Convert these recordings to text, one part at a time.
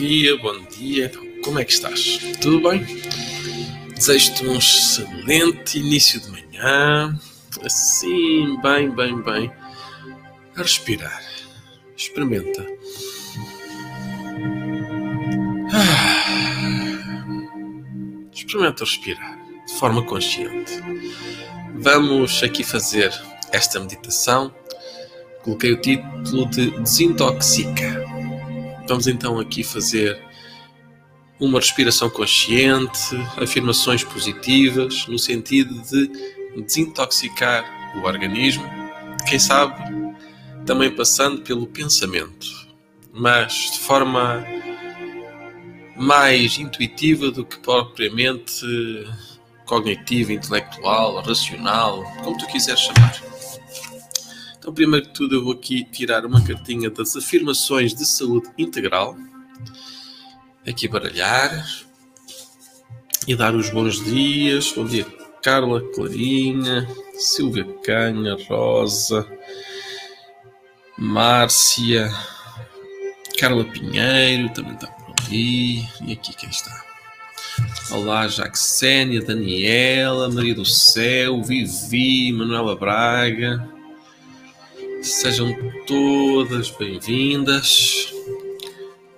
Dia, bom dia. Então, como é que estás? Tudo bem? Desejo-te um excelente início de manhã. Assim, bem, bem, bem. A respirar. Experimenta. Ah. Experimenta respirar de forma consciente. Vamos aqui fazer esta meditação. Coloquei o título de Desintoxica. Vamos então aqui fazer uma respiração consciente, afirmações positivas, no sentido de desintoxicar o organismo, quem sabe também passando pelo pensamento, mas de forma mais intuitiva do que propriamente cognitiva, intelectual, racional, como tu quiseres chamar. Então, primeiro de tudo, eu vou aqui tirar uma cartinha das afirmações de saúde integral. Aqui baralhar. E dar os bons dias. Bom dia, Carla Clarinha, Silvia Canha, Rosa, Márcia, Carla Pinheiro, também está por ali. E aqui quem está? Olá, Jaxénia, Daniela, Maria do Céu, Vivi, Manuela Braga. Sejam todas bem-vindas.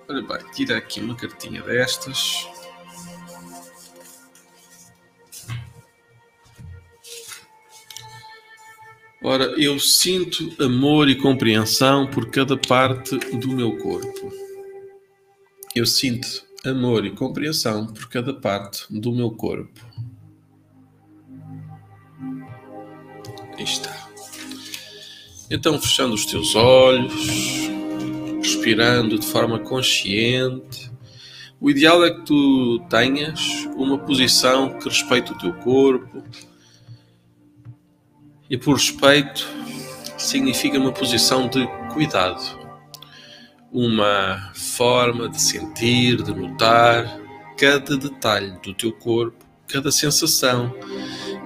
Ora bem, tira aqui uma cartinha destas. Ora, eu sinto amor e compreensão por cada parte do meu corpo. Eu sinto amor e compreensão por cada parte do meu corpo. Aí está. Então, fechando os teus olhos, respirando de forma consciente, o ideal é que tu tenhas uma posição que respeite o teu corpo. E por respeito, significa uma posição de cuidado, uma forma de sentir, de notar cada detalhe do teu corpo, cada sensação,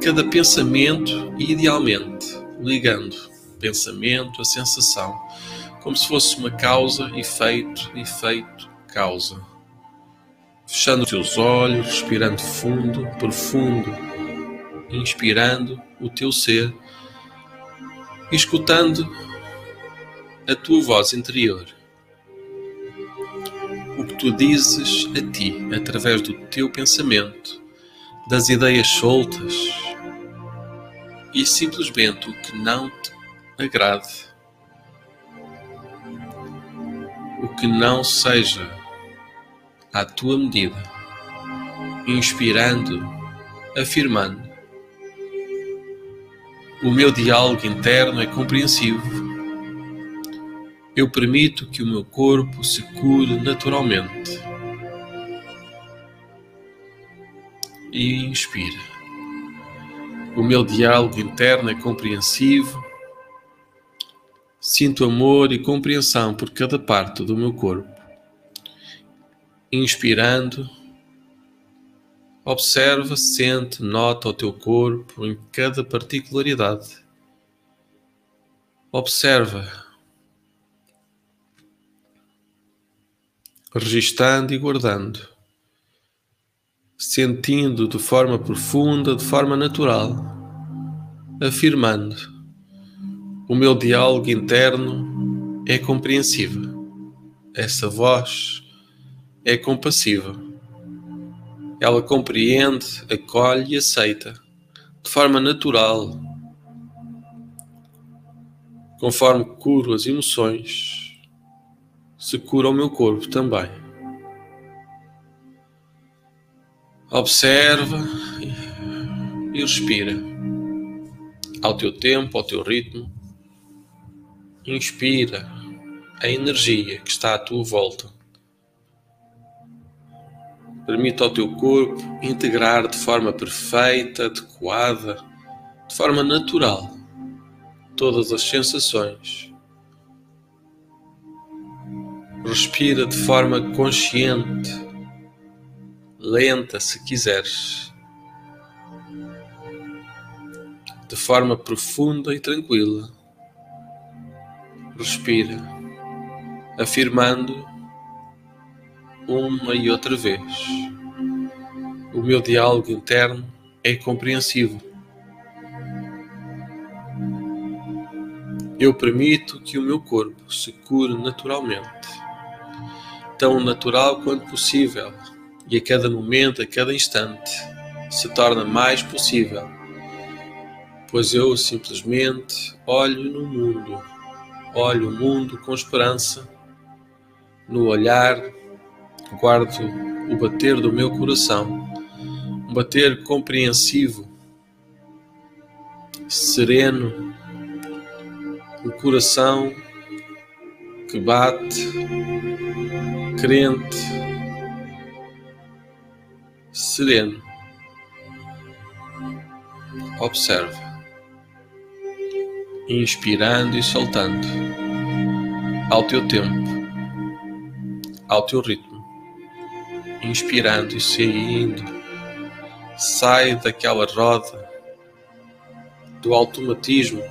cada pensamento e, idealmente, ligando pensamento, a sensação, como se fosse uma causa, efeito, efeito, causa. Fechando os teus olhos, respirando fundo, profundo, inspirando o teu ser, escutando a tua voz interior. O que tu dizes a ti através do teu pensamento, das ideias soltas e simplesmente o que não te agrade. O que não seja à tua medida, inspirando, afirmando. O meu diálogo interno é compreensivo. Eu permito que o meu corpo se cure naturalmente. E inspira. O meu diálogo interno é compreensivo Sinto amor e compreensão por cada parte do meu corpo. Inspirando, observa, sente, nota o teu corpo em cada particularidade. Observa, registando e guardando, sentindo de forma profunda, de forma natural, afirmando o meu diálogo interno é compreensivo. Essa voz é compassiva. Ela compreende, acolhe e aceita de forma natural. Conforme curo as emoções, se cura o meu corpo também. Observa e respira ao teu tempo, ao teu ritmo Inspira a energia que está à tua volta. Permita ao teu corpo integrar de forma perfeita, adequada, de forma natural, todas as sensações. Respira de forma consciente, lenta se quiseres, de forma profunda e tranquila respira, afirmando, uma e outra vez. O meu diálogo interno é compreensivo. Eu permito que o meu corpo se cure naturalmente, tão natural quanto possível, e a cada momento, a cada instante, se torna mais possível, pois eu simplesmente olho no mundo, olho o mundo com esperança, no olhar, guardo o bater do meu coração, um bater compreensivo, sereno. O coração que bate, crente, sereno. Observe, inspirando e soltando, ao teu tempo, ao teu ritmo, inspirando e saindo. Sai daquela roda do automatismo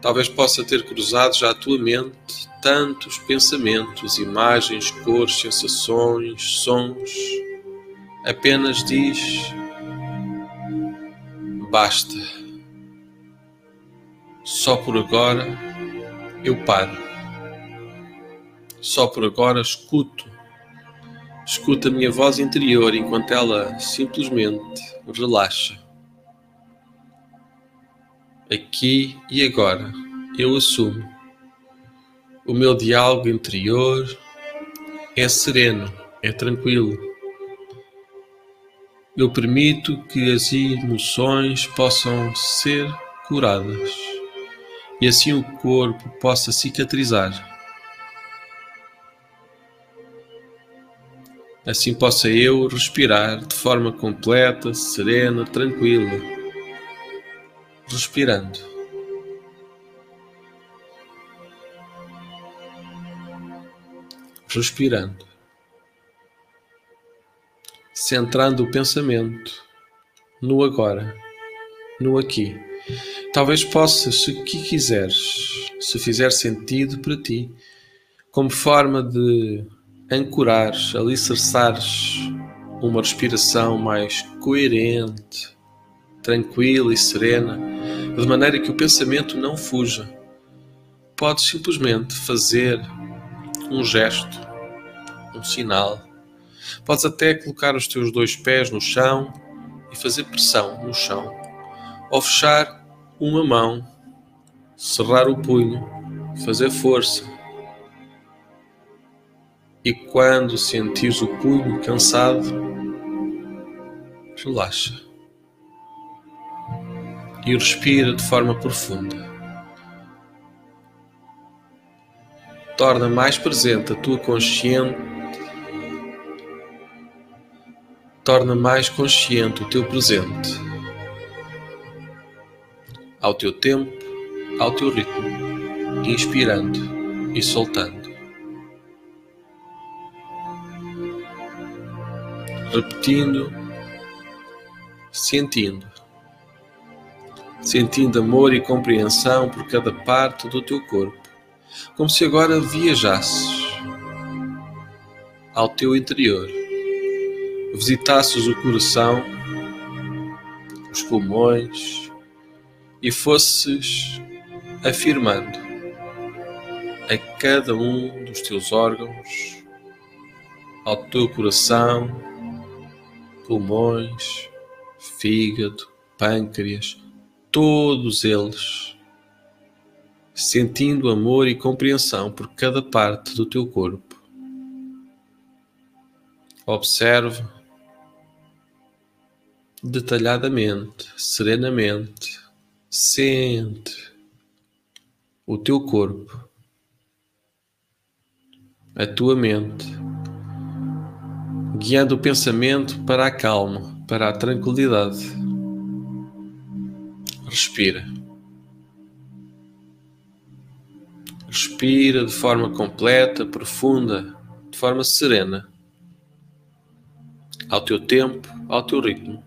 Talvez possa ter cruzado já a tua mente tantos pensamentos, imagens, cores, sensações, sons. Apenas diz: basta. Só por agora eu paro. Só por agora escuto. Escuto a minha voz interior enquanto ela simplesmente relaxa aqui e agora, eu assumo. O meu diálogo interior é sereno, é tranquilo. Eu permito que as emoções possam ser curadas e assim o corpo possa cicatrizar. Assim possa eu respirar de forma completa, serena, tranquila respirando. Respirando. Centrando o pensamento no agora, no aqui. Talvez possas, se quiseres, se fizer sentido para ti, como forma de ancorares, alicerçares uma respiração mais coerente, tranquila e serena, de maneira que o pensamento não fuja. Podes simplesmente fazer um gesto, um sinal. Podes até colocar os teus dois pés no chão e fazer pressão no chão, ou fechar uma mão, cerrar o punho, fazer força. E quando sentires o punho cansado, relaxa e respira de forma profunda. Torna mais presente a tua consciente. Torna mais consciente o teu presente. Ao teu tempo, ao teu ritmo, inspirando e soltando. Repetindo, sentindo sentindo amor e compreensão por cada parte do teu corpo, como se agora viajasses ao teu interior, visitasses o coração, os pulmões e fosses afirmando a cada um dos teus órgãos, ao teu coração, pulmões, fígado, pâncreas, todos eles, sentindo amor e compreensão por cada parte do teu corpo. Observe detalhadamente, serenamente, sente o teu corpo, a tua mente, guiando o pensamento para a calma, para a tranquilidade. Respira. Respira de forma completa, profunda, de forma serena, ao teu tempo, ao teu ritmo.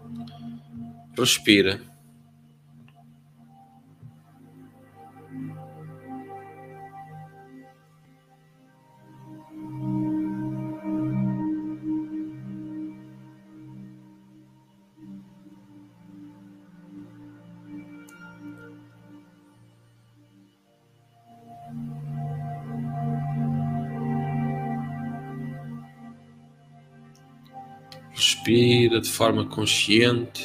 Respira. Respira de forma consciente.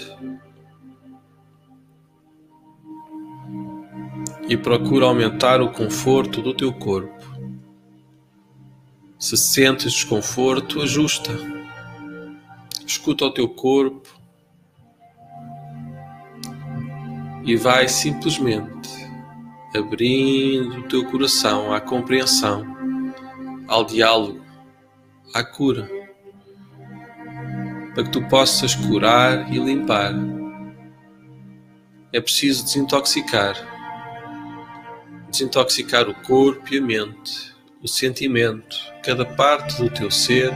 E procura aumentar o conforto do teu corpo. Se sentes desconforto, ajusta. Escuta o teu corpo e vai simplesmente abrindo o teu coração à compreensão, ao diálogo, à cura, para que tu possas curar e limpar. É preciso desintoxicar, desintoxicar o corpo e a mente, o sentimento, cada parte do teu ser,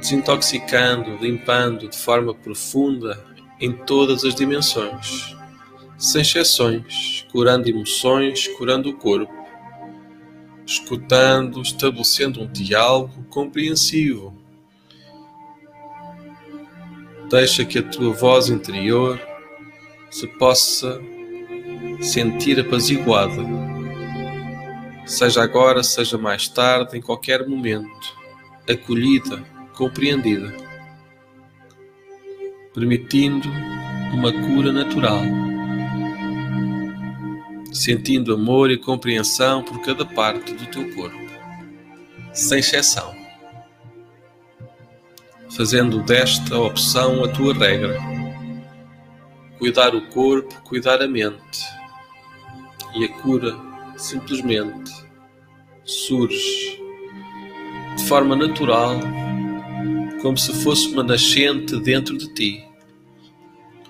desintoxicando, limpando de forma profunda em todas as dimensões sem exceções, curando emoções, curando o corpo, escutando, estabelecendo um diálogo compreensivo. Deixa que a tua voz interior se possa sentir apaziguada, seja agora, seja mais tarde, em qualquer momento, acolhida, compreendida, permitindo uma cura natural sentindo amor e compreensão por cada parte do teu corpo, sem exceção, fazendo desta opção a tua regra. Cuidar o corpo, cuidar a mente, e a cura simplesmente surge de forma natural, como se fosse uma nascente dentro de ti,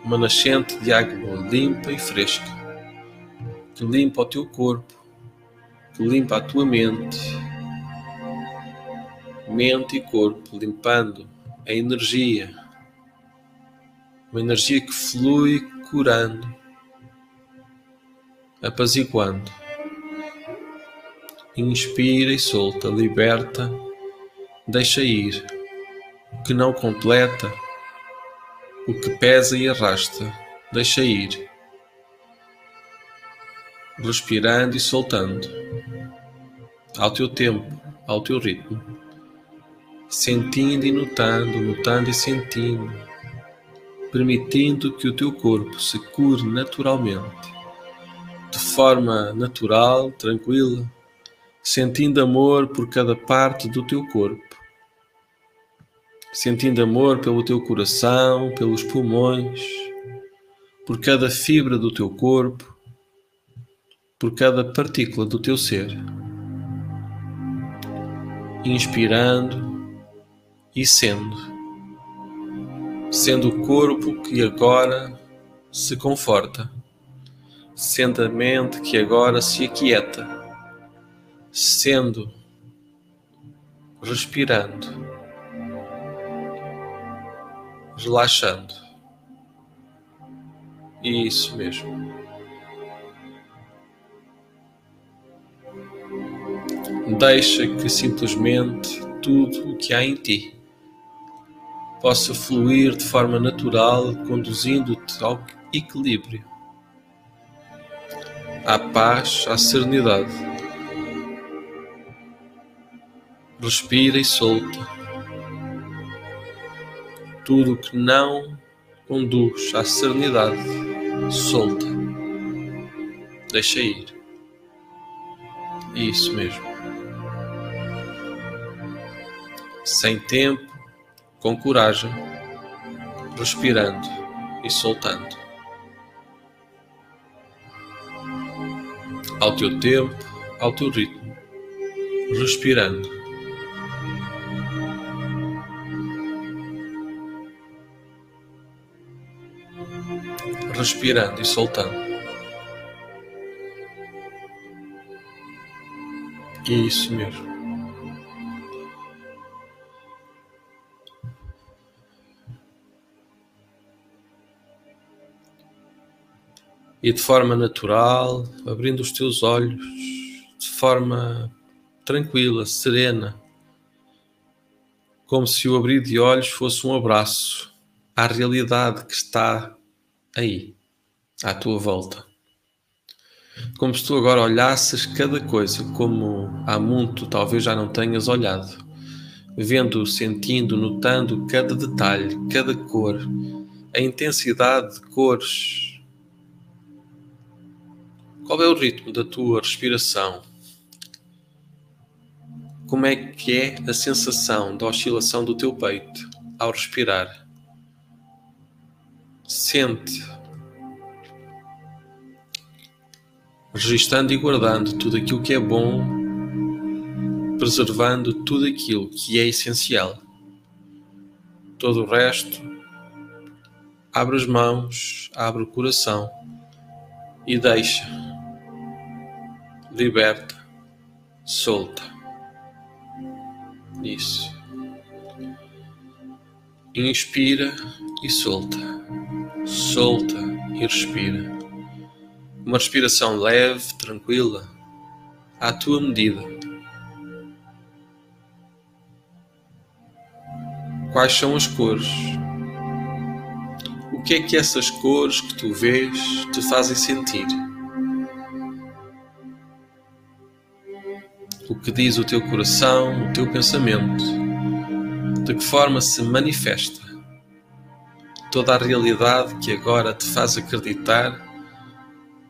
uma nascente de água limpa e fresca que limpa o teu corpo, que limpa a tua mente, mente e corpo, limpando a energia, uma energia que flui curando, apaziguando. Inspira e solta, liberta, deixa ir. O que não completa, o que pesa e arrasta, deixa ir. Respirando e soltando, ao teu tempo, ao teu ritmo, sentindo e notando, notando e sentindo, permitindo que o teu corpo se cure naturalmente, de forma natural, tranquila, sentindo amor por cada parte do teu corpo, sentindo amor pelo teu coração, pelos pulmões, por cada fibra do teu corpo por cada partícula do teu ser, inspirando e sendo, sendo o corpo que agora se conforta, sendo a mente que agora se aquieta, sendo, respirando, relaxando. Isso mesmo. Deixa que simplesmente tudo o que há em ti possa fluir de forma natural, conduzindo-te ao equilíbrio, à paz, à serenidade. Respira e solta. Tudo o que não conduz à serenidade, solta. Deixa ir. Isso mesmo. sem tempo, com coragem, respirando e soltando. Ao teu tempo, ao teu ritmo, respirando. Respirando e soltando. Isso mesmo. E de forma natural, abrindo os teus olhos de forma tranquila, serena, como se o abrir de olhos fosse um abraço à realidade que está aí, à tua volta. Como se tu agora olhasses cada coisa como há muito talvez já não tenhas olhado. vendo, sentindo, notando cada detalhe, cada cor, a intensidade de cores. Qual é o ritmo da tua respiração? Como é que é a sensação da oscilação do teu peito ao respirar? Sente, registando e guardando tudo aquilo que é bom, preservando tudo aquilo que é essencial. Todo o resto, abre as mãos, abre o coração e deixa, liberta, solta. Isso. Inspira e solta. Solta e respira. Uma respiração leve, tranquila, à tua medida. Quais são as cores? O que é que essas cores que tu vês te fazem sentir? O que diz o teu coração, o teu pensamento? De que forma se manifesta toda a realidade que agora te faz acreditar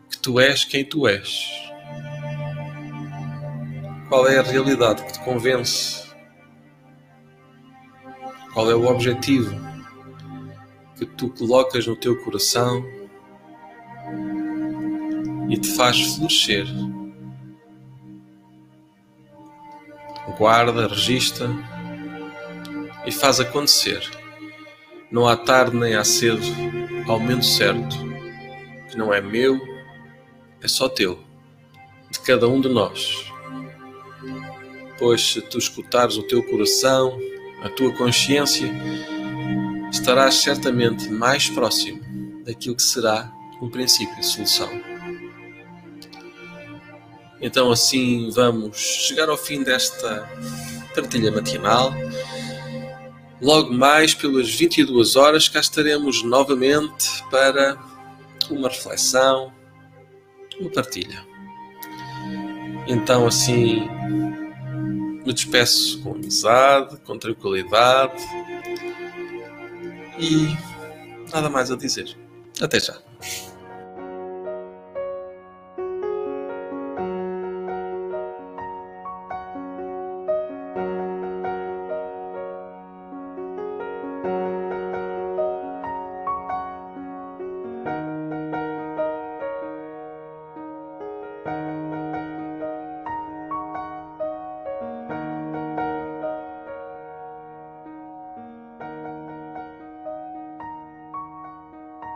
que tu és quem tu és? Qual é a realidade que te convence? Qual é o objetivo que tu colocas no teu coração e te faz florescer? Guarda, registra e faz acontecer. Não há tarde nem há cedo, ao menos certo, que não é meu, é só teu, de cada um de nós. Pois se tu escutares o teu coração, a tua consciência, estarás certamente mais próximo daquilo que será um princípio de solução. Então assim vamos chegar ao fim desta partilha matinal. Logo mais pelas 22 horas cá estaremos novamente para uma reflexão, uma partilha. Então assim me despeço com amizade, com tranquilidade e nada mais a dizer. Até já.